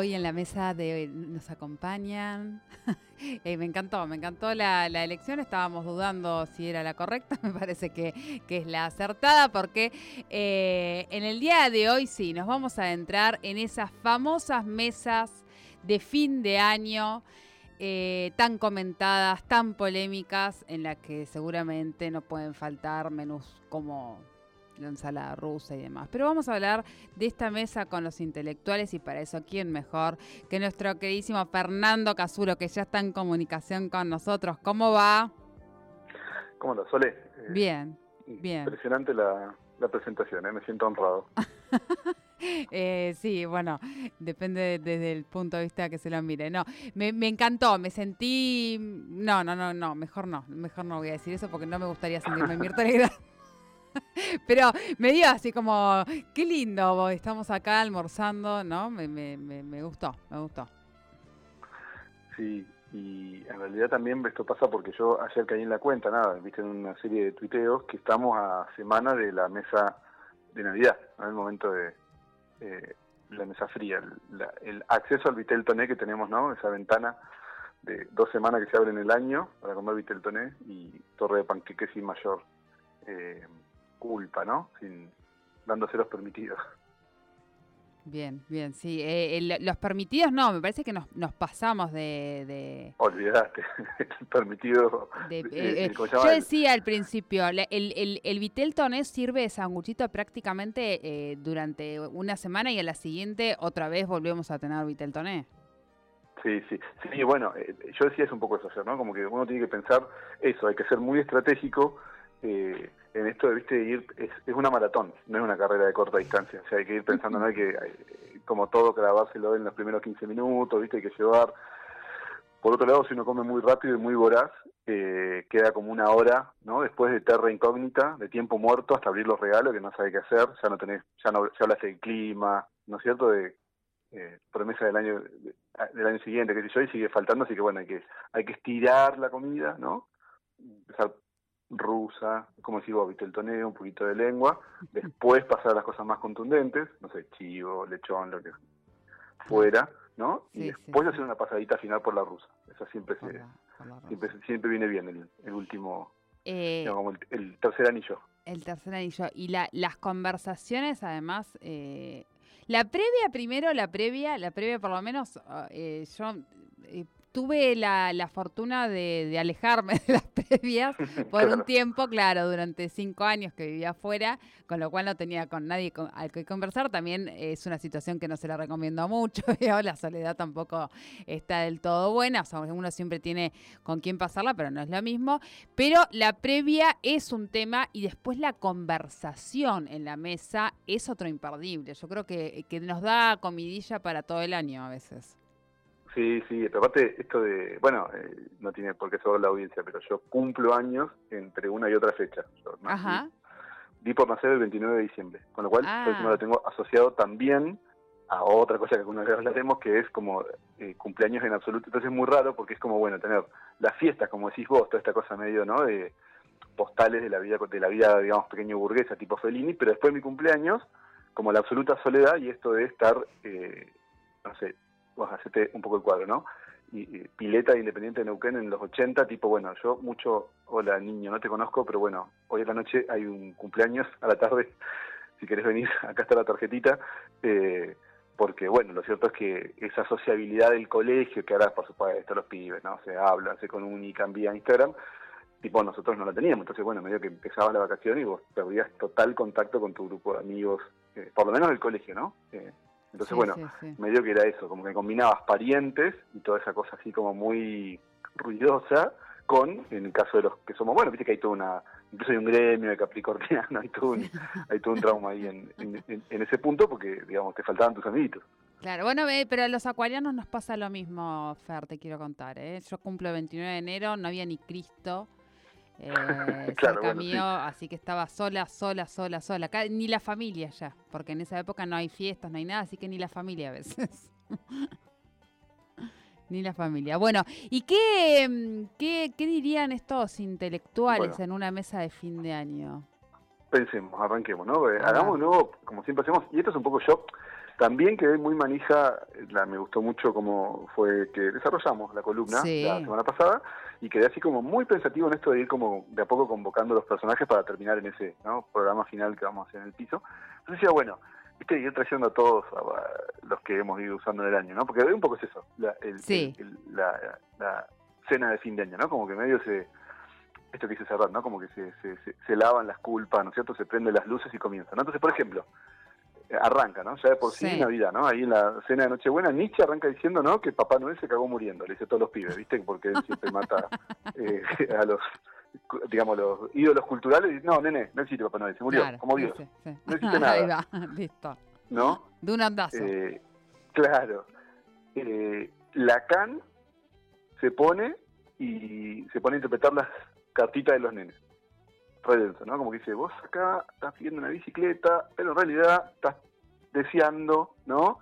Hoy en la mesa de nos acompañan. Eh, me encantó, me encantó la, la, elección. Estábamos dudando si era la correcta. Me parece que, que es la acertada porque eh, en el día de hoy sí, nos vamos a entrar en esas famosas mesas de fin de año. Eh, tan comentadas, tan polémicas, en las que seguramente no pueden faltar menús como la ensalada rusa y demás. Pero vamos a hablar de esta mesa con los intelectuales y para eso, ¿quién mejor que nuestro queridísimo Fernando Casuro, que ya está en comunicación con nosotros? ¿Cómo va? ¿Cómo lo Sole? Eh, bien, bien. Impresionante la, presentación, ¿eh? me siento honrado. eh, sí, bueno, depende desde el punto de vista que se lo mire. No, me, me, encantó, me sentí... No, no, no, no, mejor no, mejor no voy a decir eso porque no me gustaría sentirme Mirta Legrand. Pero me dio así como, qué lindo, estamos acá almorzando, ¿no? Me, me, me, gustó, me gustó. Sí, y en realidad también esto pasa porque yo ayer caí en la cuenta, nada, viste en una serie de tuiteos que estamos a semana de la mesa de Navidad, en el momento de eh, la mesa fría, el, acceso al Vitel Toné que tenemos, ¿no? Esa ventana de dos semanas que se abre en el año para comer Vitel Toné y torre de panqueques y mayor. Eh, culpa, ¿no? Sin dándose los permitidos. Bien, bien, sí. Eh, los permitidos no, me parece que nos, nos pasamos de... de... Olvidaste, el permitido... Eh, eh, yo decía al principio, el, el, el Vitel sirve de sanguchito prácticamente durante una semana y a la siguiente otra vez volvemos a tener Vitel Toné. Sí, sí, sí, bueno, yo decía es un poco eso ¿no? Como que uno tiene que pensar eso, hay que ser muy estratégico eh, en esto de viste ir es, es, una maratón, no es una carrera de corta distancia, o sea, hay que ir pensando, no hay que, como todo, grabárselo en los primeros 15 minutos, viste, hay que llevar. Por otro lado, si uno come muy rápido y muy voraz, eh, queda como una hora, ¿no? Después de terra incógnita, de tiempo muerto, hasta abrir los regalos, que no sabe qué hacer, ya no tenés, ya no, ya hablas del clima, ¿no es cierto? De eh, promesa del año del año siguiente, que sé yo, y sigue faltando, así que bueno, hay que, hay que estirar la comida, ¿no? Empezar rusa, como si vos, viste el toneo, un poquito de lengua, después pasar a las cosas más contundentes, no sé, chivo, lechón, lo que fuera, ¿no? y después hacer una pasadita final por la rusa. Eso siempre se, siempre, siempre viene bien el, el último, eh, como el, tercer anillo. El tercer anillo. Y la, las conversaciones, además, eh, la previa primero, la previa, la previa por lo menos, eh, yo eh, tuve la, la fortuna de, de, alejarme de las previas por un tiempo, claro, durante cinco años que vivía afuera, con lo cual no tenía con nadie con, al que conversar. También es una situación que no se la recomiendo mucho. la soledad tampoco está del todo buena. O sea, uno siempre tiene con quién pasarla, pero no es lo mismo. Pero la previa es un tema y después la conversación en la mesa es otro imperdible. Yo creo que, que nos da comidilla para todo el año a veces. Sí, sí, pero aparte esto de, bueno, eh, no tiene por qué ser la audiencia, pero yo cumplo años entre una y otra fecha. Yo Ajá. Di por nacer el 29 de diciembre, con lo cual ah. yo lo tengo asociado también a otra cosa que alguna vez hablaremos, que es como eh, cumpleaños en absoluto. Entonces es muy raro porque es como, bueno, tener las fiestas, como decís vos, toda esta cosa medio, ¿no? De postales de la vida, de la vida, digamos, pequeño burguesa, tipo Fellini, pero después de mi cumpleaños, como la absoluta soledad y esto de estar, eh, no sé, vos hacete un poco el cuadro, ¿no? Y, pileta Independiente de Neuquén en los 80, tipo, bueno, yo mucho, hola niño, no te conozco, pero bueno, hoy en la noche hay un cumpleaños a la tarde, si querés venir, acá está la tarjetita, eh, porque bueno, lo cierto es que esa sociabilidad del colegio, que ahora por supuesto los pibes, ¿no? Se hablan, se comunican vía Instagram, tipo nosotros no la teníamos, entonces bueno, medio que empezaba la vacación y vos perdías total contacto con tu grupo de amigos, eh, por lo menos del colegio, ¿no? Eh, entonces, bueno, me dio que era eso, como que combinabas parientes y toda esa cosa así como muy ruidosa con, en el caso de los que somos, bueno, viste que hay toda una, incluso hay un gremio de capricorniano, hay todo un, hay todo un trauma ahí en, en, ese punto porque, digamos, te faltaban tus amiguitos. Claro, bueno, pero a los acuarianos nos pasa lo mismo, Fer, te quiero contar. ¿eh? Yo cumplo 29 de enero, no había ni Cristo. Eh, cerca mío, así que estaba sola, sola, sola, sola. ni la familia ya, porque en esa época no hay fiestas, no hay nada, así que ni la familia a veces. ni la familia. Bueno, ¿y qué, mm, qué, dirían estos intelectuales en una mesa de fin de año? Pensemos, arranquemos, ¿no? Hagamos nuevo, como siempre hacemos, y esto es un poco yo también quedé muy manija, la, me gustó mucho como fue que desarrollamos la columna la semana pasada y quedé así como muy pensativo en esto de ir como de a poco convocando los personajes para terminar en ese programa final que vamos a hacer en el piso. Entonces decía, bueno, viste, ir trayendo a todos los que hemos ido usando en el año, ¿no? Porque un poco es eso, la, la, cena de fin de año, ¿no? Como que medio se esto que dice cerrar, ¿no? Como que se, se, se, lavan las culpas, ¿no es cierto? Se prenden las luces y comienza, ¿no? Entonces, por ejemplo, arranca, ¿no? Ya de por sí, Navidad, ¿no? Ahí en la cena de Nochebuena, Nietzsche arranca diciendo, ¿no? Que Papá Noel se cagó muriendo, le dice a todos los pibes, ¿viste? Porque él siempre mata eh, a los, digamos, los ídolos culturales. No, nene, no existe Papá Noel, se murió, como Dios. No existe nada. Ahí va, listo. ¿No? De un andazo. Eh, claro. Eh, Lacan se pone y se pone a interpretar las cartitas de los nenes. ¿No? Como que dice, vos acá estás pidiendo una bicicleta, pero en realidad estás deseando, ¿no?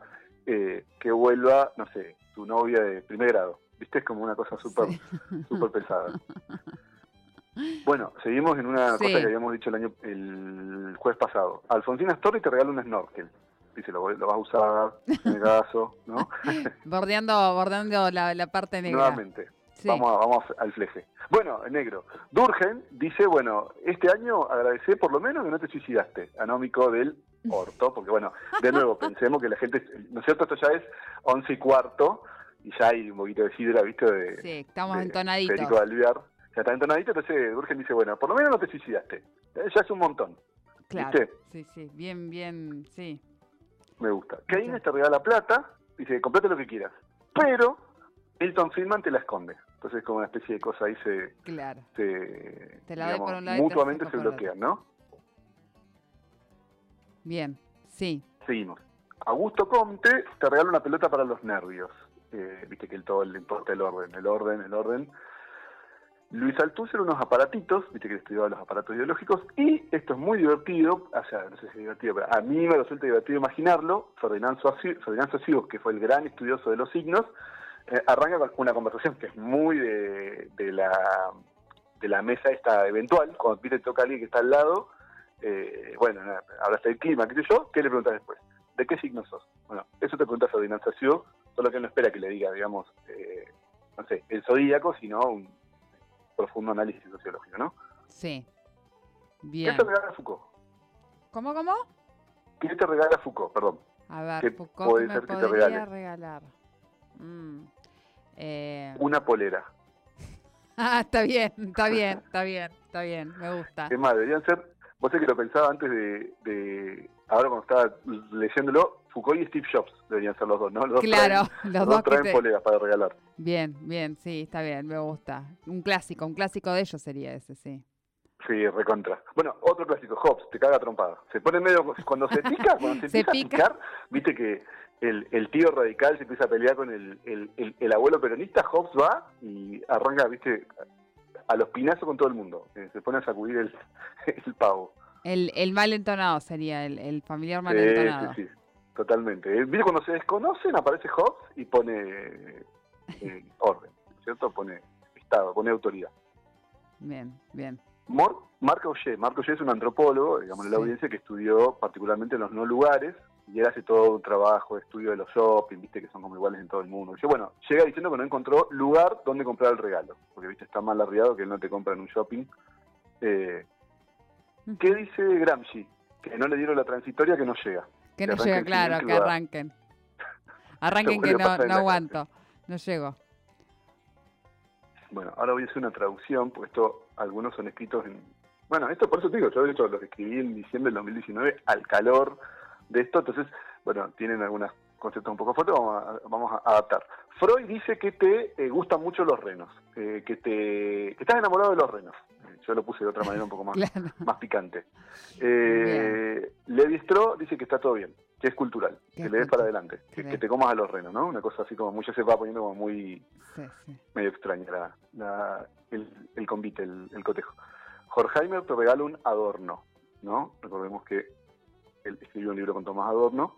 Eh, que vuelva, no sé, tu novia de primer grado. ¿Viste? Es como una cosa súper super pesada. Bueno, seguimos en una cosa que habíamos dicho el año el jueves pasado. Alfonsina Story te regala un snorkel. Dice, lo, lo vas a usar en el caso, ¿no? bordeando bordeando la, la parte negra. Nuevamente. Vamos, vamos al fleje. Bueno, negro. Durgen dice, bueno, este año agradecer por lo menos que no te suicidaste, anómico del orto, porque bueno, de nuevo, pensemos que la gente, ¿no es cierto? Esto ya es once y cuarto, y ya hay un poquito de sidra, ¿viste? De, sí, estamos entonaditos. Federico Ya está entonadito, entonces Durgen dice, bueno, por lo menos no te suicidaste. Eh, ya es un montón. Claro. Sí, sí, bien, bien, sí. Me gusta. Keynes te regala plata, dice, comprate lo que quieras. Pero Milton Friedman te la esconde. Entonces, como una especie de cosa ahí se. Claro. Se, te la por un lado mutuamente se bloquean, ¿no? Bien, sí. Seguimos. Augusto Comte te regala una pelota para los nervios. Eh, viste que el todo le importa el orden, el orden, el orden. Luis Althusser unos aparatitos, viste que estudiaba los aparatos ideológicos, y esto es muy divertido, o sea, no sé si es divertido, pero a mí me resulta divertido imaginarlo, Ferdinand Saussure, que fue el gran estudioso de los signos, arranca con una conversación que es muy de, la de la mesa esta eventual, cuando te toca alguien que está al lado, eh, bueno, hablaste del clima, qué sé yo, ¿qué le preguntas después? ¿De qué signo sos? Bueno, eso te preguntas a solo que no espera que le diga, digamos, eh, no sé, el zodíaco, sino un profundo análisis sociológico, ¿no? Sí. Bien. ¿Qué te regala Foucault? ¿Cómo, cómo? ¿Qué te regala Foucault? Perdón. A ver, Foucault puede me ser que te regale? regalar. Mm. Eh, una polera. Ah, está bien, está bien, está bien, está bien, me gusta. Es más, deberían ser, vos sé que lo pensaba antes de, ahora cuando estaba leyéndolo, Foucault y Steve Jobs deberían ser los dos, ¿no? Los claro, los, dos, traen poleras para regalar. Bien, bien, sí, está bien, me gusta. Un clásico, un clásico de ellos sería ese, sí. Sí, recontra. Bueno, otro clásico, Hobbes, te caga trompada. Se pone medio, cuando se pica, cuando se, pica. a picar, viste que el, el, tío radical se empieza a pelear con el, el, el, abuelo peronista, Hobbes va y arranca, viste, a los pinazos con todo el mundo. Eh, se pone a sacudir el, el pavo. El, el mal entonado sería, el, familiar mal entonado. Sí, sí, totalmente. Eh, ¿Viste cuando se desconocen aparece Hobbes y pone eh, orden, ¿cierto? Pone Estado, pone autoridad. Bien, bien. Marc Auger. Marc Auger es un antropólogo, digamos, en la audiencia que estudió particularmente en los no lugares, y él hace todo un trabajo de estudio de los shopping, viste que son como iguales en todo el mundo. Y bueno, llega diciendo que no encontró lugar donde comprar el regalo, porque viste está mal arriado que él no te compra en un shopping. Eh, ¿Qué dice Gramsci? Que no le dieron la transitoria que no llega. Que, no llega, claro, que arranquen. Arranquen que no, no aguanto, no llego. Bueno, ahora voy a hacer una traducción, porque esto algunos son escritos en... Bueno, esto por eso te digo, yo de hecho los escribí en diciembre del 2019 al calor de esto, entonces, bueno, tienen algunos conceptos un poco fuertes, vamos a, adaptar. Freud dice que te eh, gustan mucho los renos, eh, que, te, que estás enamorado de los renos. Eh, yo lo puse de otra manera un poco más, más picante. Eh, Levi Strauss dice que está todo bien, que es cultural, que le des para adelante, que, te comas a los renos, ¿no? Una cosa así como ya se va poniendo como muy medio extraña la, el, el, convite, el, cotejo. Horkheimer te regala un adorno, ¿no? Recordemos que él escribió un libro con Tomás Adorno.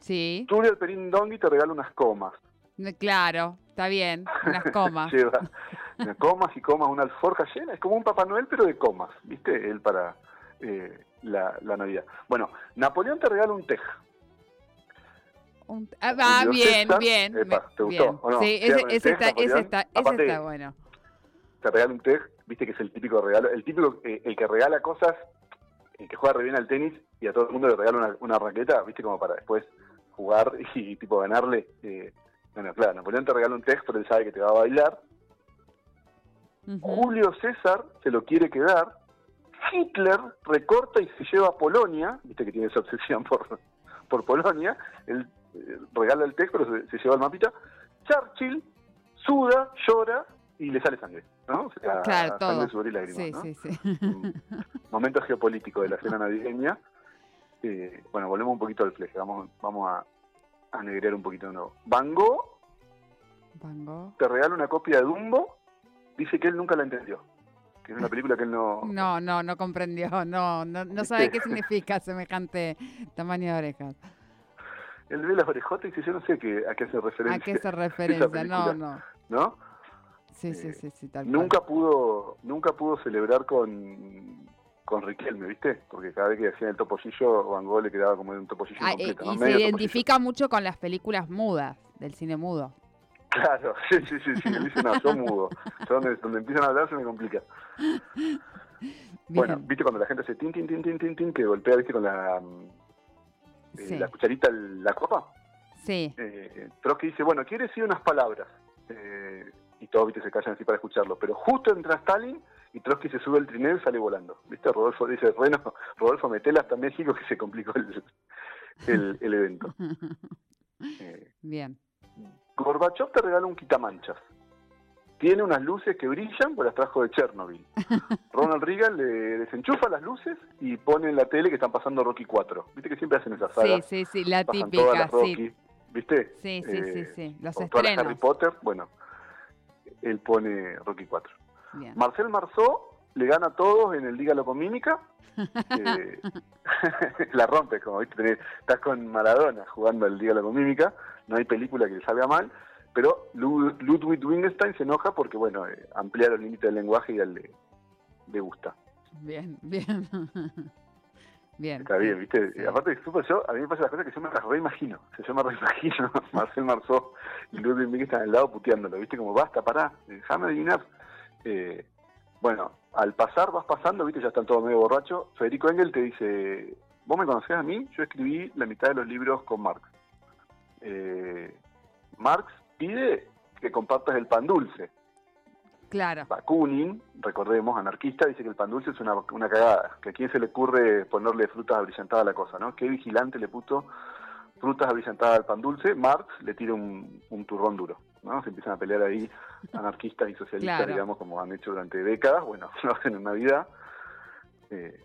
Sí. Tulio Perín Dongui te regala unas comas. Claro, está bien, unas comas. Lleva unas comas y comas, una alforja llena, es como un Papá Noel pero de comas, ¿viste? Él para eh, la, la, Navidad. Bueno, Napoleón te regala un tej. ah, bien, bien. ¿Te gustó? ¿o no? Sí, ese, ese, está, ese, está, ese está bueno. Te regala un tej, viste que es el típico regalo, el típico, eh, el que regala cosas, el que juega re bien al tenis y a todo el mundo le regala una, una raqueta, viste, como para después jugar y tipo ganarle. Eh, bueno, claro, Napoleón te regala un tej, pero él sabe que te va a bailar. Julio César se lo quiere quedar. Hitler recorta y se lleva a Polonia, viste que tiene esa obsesión por, por Polonia, él eh, regala el tej, pero se, lleva el mapita. Churchill suda, llora y le sale sangre, ¿no? claro, todo. Sangre, y lágrimas, sí, sí, sí. Momento geopolítico de la cena navideña. Eh, bueno, volvemos un poquito al fleje, vamos, vamos a, a negrear un poquito de nuevo. Van Gogh, te regala una copia de Dumbo, dice que él nunca la entendió. Que es una película que él no... No, no, no comprendió, no, no, no sabe qué significa semejante tamaño de orejas. Él ve las orejotas y dice, yo no sé qué, a qué hace referencia. ¿A qué se referencia? No, no. ¿No? Sí, sí, sí, sí, tal nunca pudo nunca pudo celebrar con con Riquelme, ¿viste? Porque cada vez que hacían el topollillo, Van Gogh le quedaba como un topollillo ah, completo. Y se identifica mucho con las películas mudas, del cine mudo. Claro, sí, sí, sí, sí. Dice, no, yo mudo. donde, donde empiezan a hablar se me complica. Bueno, ¿viste cuando la gente hace tin, tin, tin, tin, tin, tin, que golpea, ¿viste? Con la, mm, eh, la cucharita la copa? Sí. Eh, Trotsky dice, bueno, quiere decir unas palabras. Eh, y todos, ¿viste? Se callan así para escucharlo. Pero justo entra Stalin y Trotsky se sube al trineo y sale volando. ¿Viste? Rodolfo dice, bueno, Rodolfo metela hasta México que se complicó el, el, evento. Eh, Bien. Gorbachev te regala un quitamanchas. Tiene unas luces que brillan, pues las trajo de Chernobyl. Ronald Reagan le desenchufa las luces y pone en la tele que están pasando Rocky 4. ¿Viste que siempre hacen esas sagas? Sí, sí, sí, la típica, sí. ¿Viste? Sí, sí, sí, eh, sí, los estrenos. Harry Potter, bueno, él pone Rocky 4. Marcel Marceau le gana a todos en el Dígalo con Mímica. Eh, la rompe, como viste, estás con Maradona jugando el Dígalo con Mímica, no hay película que le salga mal, pero Ludwig Wittgenstein se enoja porque, bueno, eh, amplía los límites del lenguaje y a él le, gusta. Bien, bien. Bien. Está bien, ¿viste? Aparte, super yo, a mí me pasa las cosas que yo me las reimagino. O sea, yo me reimagino Marcel Marceau y Ludwig Wittgenstein al lado puteándolo, ¿viste? Como basta, pará, déjame adivinar. Eh, bueno, al pasar, vas pasando, viste, ya están todos medio borrachos. Federico Engel te dice, ¿vos me conocés a mí? Yo escribí la mitad de los libros con Marx. Eh, Marx pide que compartas el pan dulce. Claro. Bakunin, recordemos, anarquista, dice que el pan dulce es una, una cagada, que a quién se le ocurre ponerle frutas abrillantadas a la cosa, ¿no? Qué vigilante le puso frutas abrillantadas al pan dulce, Marx le tira un, turrón duro, ¿no? Se empiezan a pelear ahí anarquistas y socialistas, digamos, como han hecho durante décadas, bueno, lo hacen en Navidad. Eh,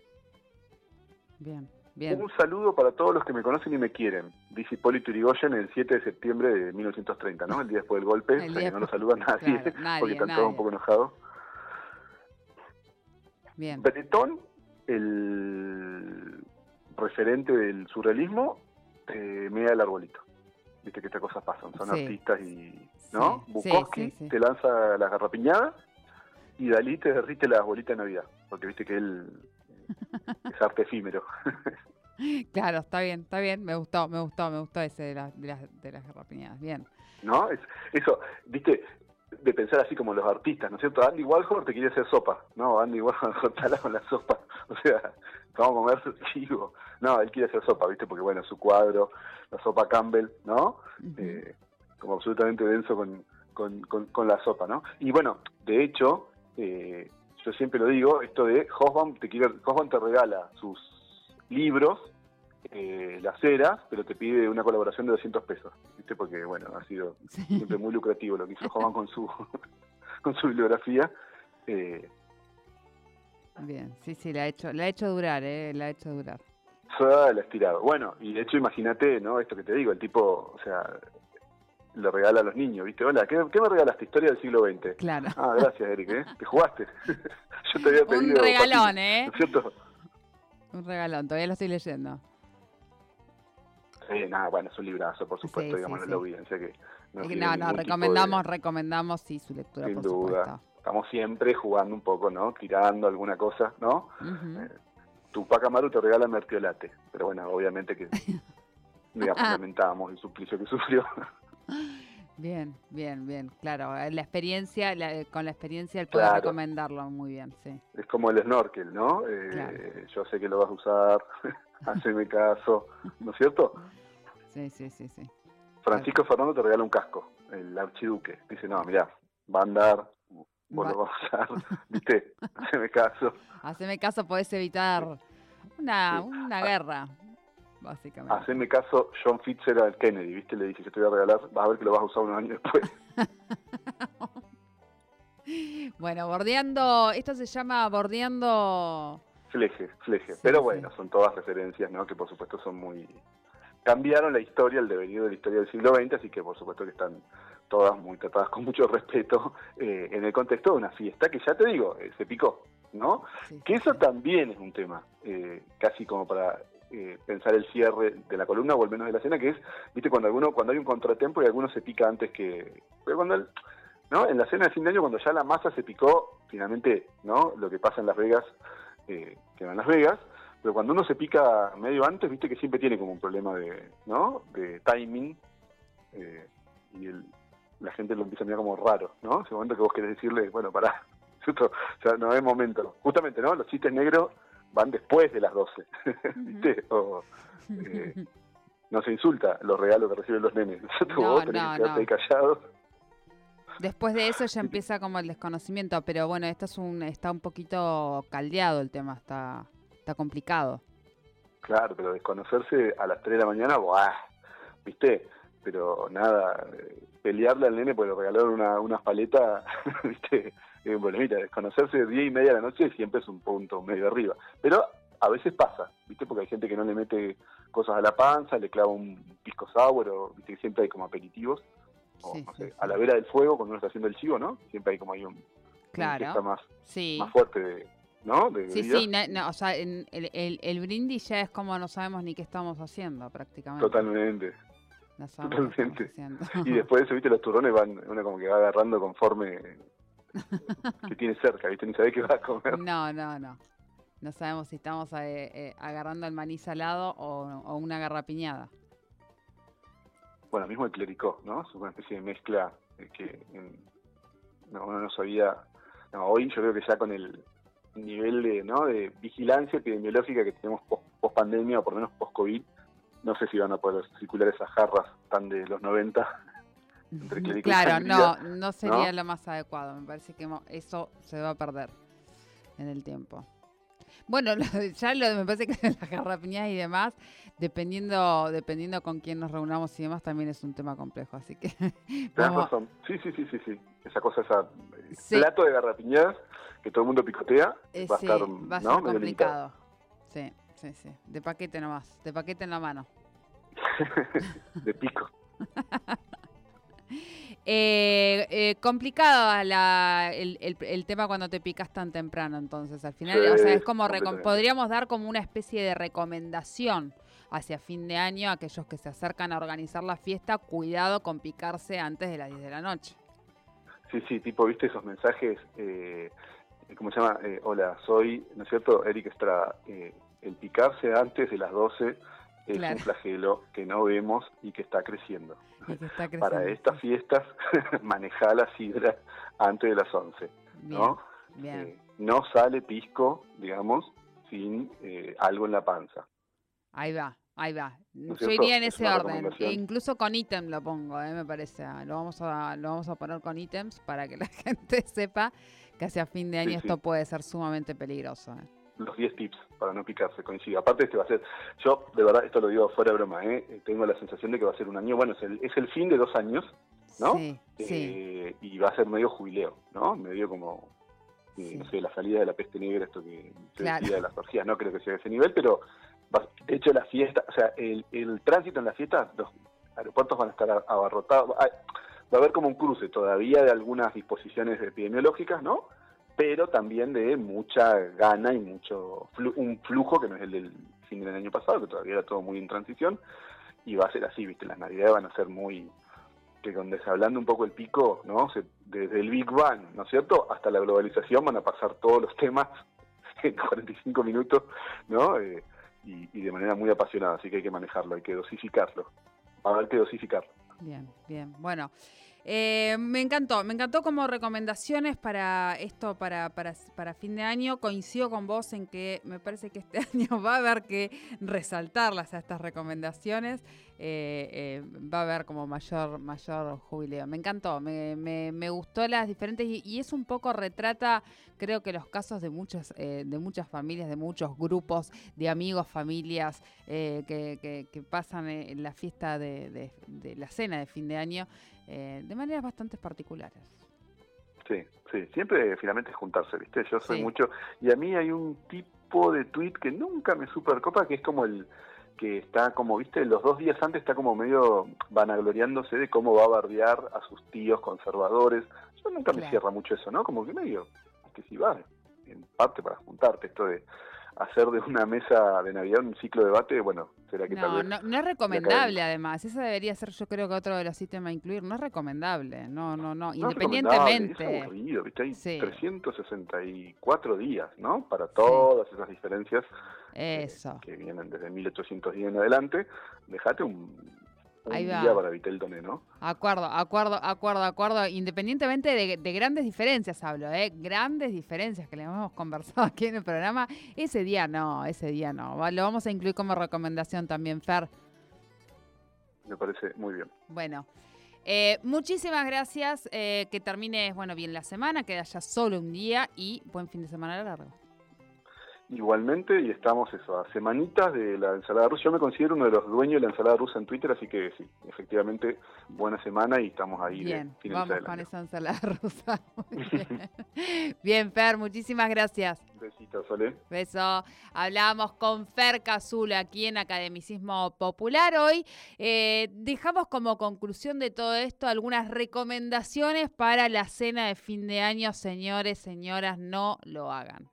bien, bien. Un saludo para todos los que me conocen y me quieren, dice Hipólito Yrigoyen el 7 de septiembre de 1930, ¿no? El día después del golpe, o sea, que no lo saluda nadie, porque están todos un poco enojados. Bien. Breton, el referente del surrealismo, eh, mira el arbolito. Viste que estas cosas pasan, son artistas y. ¿No? Bukowski te lanza la garrapiñada y Dalí te derrite la bolita de Navidad, porque viste que él es arte efímero. claro, está bien, está bien, me gustó, me gustó, me gustó ese de, las de, las, de las garrapiñadas, bien. ¿No? Es, eso, viste, de pensar así como los artistas, ¿no es cierto? Andy Warhol te quiere hacer sopa, ¿no? Andy Warhol está con la sopa, o sea, vamos a comer chivo. No, él quiere hacer sopa, ¿viste? Porque, bueno, su cuadro, la sopa Campbell, ¿no? eh, como absolutamente denso con, con, con, la sopa, ¿no? Y bueno, de hecho, eh, yo siempre lo digo, esto de Hosbaum te, quiere, te regala sus libros, eh, las eras, pero te pide una colaboración de 200 pesos, ¿viste? Porque, bueno, ha sido siempre muy lucrativo lo que hizo Hosbaum con su, con su bibliografía. Eh, Bien, sí, sí, la ha hecho, la ha hecho durar, ¿eh? La ha hecho durar. el estirado. Bueno, y de hecho imagínate, ¿no? Esto que te digo, el tipo, o sea, le regala a los niños, ¿viste? Hola, ¿qué, me regalaste? Historia del siglo XX. Claro. Ah, gracias, Eric, ¿eh? ¿Te jugaste? Yo te había pedido... Un regalón, ¿eh? ¿No es cierto? Un regalón, todavía lo estoy leyendo. Sí, nada, bueno, es un librazo, por supuesto, digamos, no lo audiencia que... No, no, no recomendamos, recomendamos, sí, su lectura, Sin por duda. Supuesto. Estamos siempre jugando un poco, ¿no? Tirando alguna cosa, ¿no? Tupac Amaru te regala Mertiolate, pero bueno, obviamente que digamos, ah. lamentamos el suplicio que sufrió. Bien, bien, bien, claro. La experiencia, con la experiencia el poder recomendarlo muy bien, sí. Es como el snorkel, ¿no? Eh, yo sé que lo vas a usar, haceme caso, ¿no es cierto? Sí, sí, sí, sí. Francisco Fernando te regala un casco, el archiduque. Dice, no, mira, va a andar, vos lo vas a usar, ¿viste? Haceme caso. Haceme caso, podés evitar una, una guerra, básicamente. Haceme caso, John Fitzgerald Kennedy, ¿viste? Le dice, yo te voy a regalar, vas a ver que lo vas a usar unos años después. bueno, bordeando, esto se llama bordeando... Fleje, fleje. Pero bueno, son todas referencias, ¿no? Que por supuesto son muy... Cambiaron la historia, el devenir de la historia del siglo XX, así que por supuesto que están todas muy tratadas con mucho respeto eh, en el contexto de una fiesta que ya te digo, eh, se picó, ¿no? que eso también es un tema, eh, casi como para pensar el cierre de la columna o al menos de la escena, que es, viste, cuando alguno, cuando hay un contratempo y alguno se pica antes que... Pero cuando ¿no? En la cena de fin de año, cuando ya la masa se picó, finalmente, ¿no? Lo que pasa en Las Vegas, eh, queda en Las Vegas, pero cuando uno se pica medio antes, viste que siempre tiene como un problema de, ¿no? De timing, y el, la gente lo empieza a mirar como raro, ¿no? Ese momento que vos querés decirle, bueno, pará, o sea, no es momento. Justamente, ¿no? Los chistes negros van después de las 12, ¿viste? O, eh, no se insulta los regalos que reciben los nenes. No, vos tenés que quedarte ahí callado. Después de eso ya empieza como el desconocimiento, pero bueno, esto es un, está un poquito caldeado el tema, está, está complicado. Claro, pero desconocerse a las 3 de la mañana, ¡buah! ¿Viste? Pero nada, eh, pelearle al nene porque le regalaron una, unas paletas, ¿viste? Bueno, mira, desconocerse de día y media de la noche siempre es un punto medio arriba. Pero a veces pasa, ¿viste? Porque hay gente que no le mete cosas a la panza, le clava un pisco sour, o ¿viste? siempre hay como aperitivos. O, no sé, a la vera del fuego, cuando uno está haciendo el chivo, ¿no? Siempre hay como hay un, claro. más, más fuerte ¿no? sí, sí, no, o sea, el, el, el brindis ya es como no sabemos ni qué estamos haciendo prácticamente. Totalmente, Totalmente. Y después de eso, viste, los turrones van, uno como que va agarrando conforme que tiene cerca, viste, ni sabe qué va a comer. No, no, no. No sabemos si estamos eh, eh, agarrando el maní salado o, una garrapiñada. Bueno, mismo el clericó, ¿no? Es una especie de mezcla eh, que uno no sabía. No, hoy yo creo que ya con el nivel de, ¿no? de vigilancia epidemiológica que tenemos post pandemia o por lo menos post COVID, no sé si van a poder circular esas jarras tan de los 90. Entre claro, no, no sería lo más adecuado. Me parece que eso se va a perder en el tiempo. Bueno, ya lo, me parece que las garrapiñas y demás, dependiendo dependiendo con quién nos reunamos y demás, también es un tema complejo. Así que. Sí, sí, sí, sí, sí. Esa cosa, esa plato de garrapiñas que todo el mundo picotea, eh, va a estar va a ser complicado. Sí. Sí, sí. De paquete nomás. De paquete en la mano. de pico. Eh, eh, complicado la, el, el, tema cuando te picas tan temprano, entonces al final, o sea, es como podríamos dar como una especie de recomendación hacia fin de año a aquellos que se acercan a organizar la fiesta, cuidado con picarse antes de las 10 de la noche. Sí, sí, tipo, viste esos mensajes, eh, ¿cómo se llama? Eh, hola, soy, ¿no es cierto? Eric Estrada. Eh, el picarse antes de las 12 es un flagelo que no vemos y que está creciendo. Para estas fiestas, manejar la sidra antes de las 11. ¿no? Eh, no sale pisco, digamos, sin eh, algo en la panza. Ahí va, ahí va. Yo iría en ese orden. E incluso con ítem lo pongo, eh, me parece. Lo vamos, a, lo vamos a poner con ítems para que la gente sepa que hacia fin de año esto puede ser sumamente peligroso. Los 10 tips para no picarse, coincido. Aparte este va a ser, yo de verdad esto lo digo fuera de broma, ¿eh? eh tengo la sensación de que va a ser un año, bueno, es el, es el fin de dos años, ¿no? Sí, eh, Y va a ser medio jubileo, ¿no? Medio como, eh, no sé, la salida de la peste negra, esto que se decía de las orgías, no creo que sea de ese nivel, pero de hecho la fiesta, o sea, el, el tránsito en la fiesta, los aeropuertos van a estar abarrotados, va a haber como un cruce todavía de algunas disposiciones epidemiológicas, ¿no? Pero también de mucha gana y mucho un flujo que no es el del fin del año pasado, que todavía era todo muy en transición, y va a ser así, ¿viste? Las navidades van a ser muy, que donde se hablando un poco el pico, ¿no? desde el Big Bang, ¿no es cierto? Hasta la globalización van a pasar todos los temas en 45 minutos, ¿no? Eh, y, de manera muy apasionada, así que hay que manejarlo, hay que dosificarlo. Va a haber que dosificarlo. Bien, bien. Bueno, eh, me encantó, me encantó como recomendaciones para esto, para, para, para, fin de año. Coincido con vos en que me parece que este año va a haber que resaltarlas a estas recomendaciones. Eh, eh, va a haber como mayor, mayor jubileo. Me encantó, me, me, gustó las diferentes y, es un poco retrata, creo que los casos de muchas, de muchas familias, de muchos grupos de amigos, familias que, que, pasan en la fiesta de, de la cena de fin de año. Eh, de maneras bastante particulares. Sí, sí, siempre finalmente es juntarse, ¿viste? Yo soy mucho... Y a mí hay un tipo de tweet que nunca me supercopa, que es como el que está como, viste, los dos días antes está como medio vanagloriándose de cómo va a bardear a sus tíos conservadores. Yo nunca me cierra mucho eso, ¿no? Como que medio, que si va, en parte para juntarte, esto de hacer de una mesa de Navidad un ciclo de debate, bueno, será que no, tal No, no es recomendable además, eso debería ser yo creo que otro de los sistemas a incluir, no es recomendable, no, no, no, independientemente. Es aburrido, ¿viste? Hay 364 días, ¿no? Para todas esas diferencias eh, que vienen desde 1810 en adelante, dejate un un día para Viteltoné, ¿no? Acuerdo, acuerdo, acuerdo, acuerdo. Independientemente de, grandes diferencias, hablo, ¿eh? Grandes diferencias que le hemos conversado aquí en el programa. Ese día no, ese día no. Lo vamos a incluir como recomendación también, Fer. Me parece muy bien. Bueno. Eh, muchísimas gracias. Eh, que termine bueno, bien la semana, que haya solo un día y buen fin de semana largo. Igualmente, y estamos eso, a semanitas de la ensalada rusa. Yo me considero uno de los dueños de la ensalada rusa en Twitter, así que sí, efectivamente, buena semana y estamos ahí. Bien, vamos con esa ensalada rusa. bien. Fer, muchísimas gracias. Besitos, Sole. Beso. Hablamos con Fer Cazul aquí en Academicismo Popular. Hoy eh, dejamos como conclusión de todo esto algunas recomendaciones para la cena de fin de año. Señores, señoras, no lo hagan.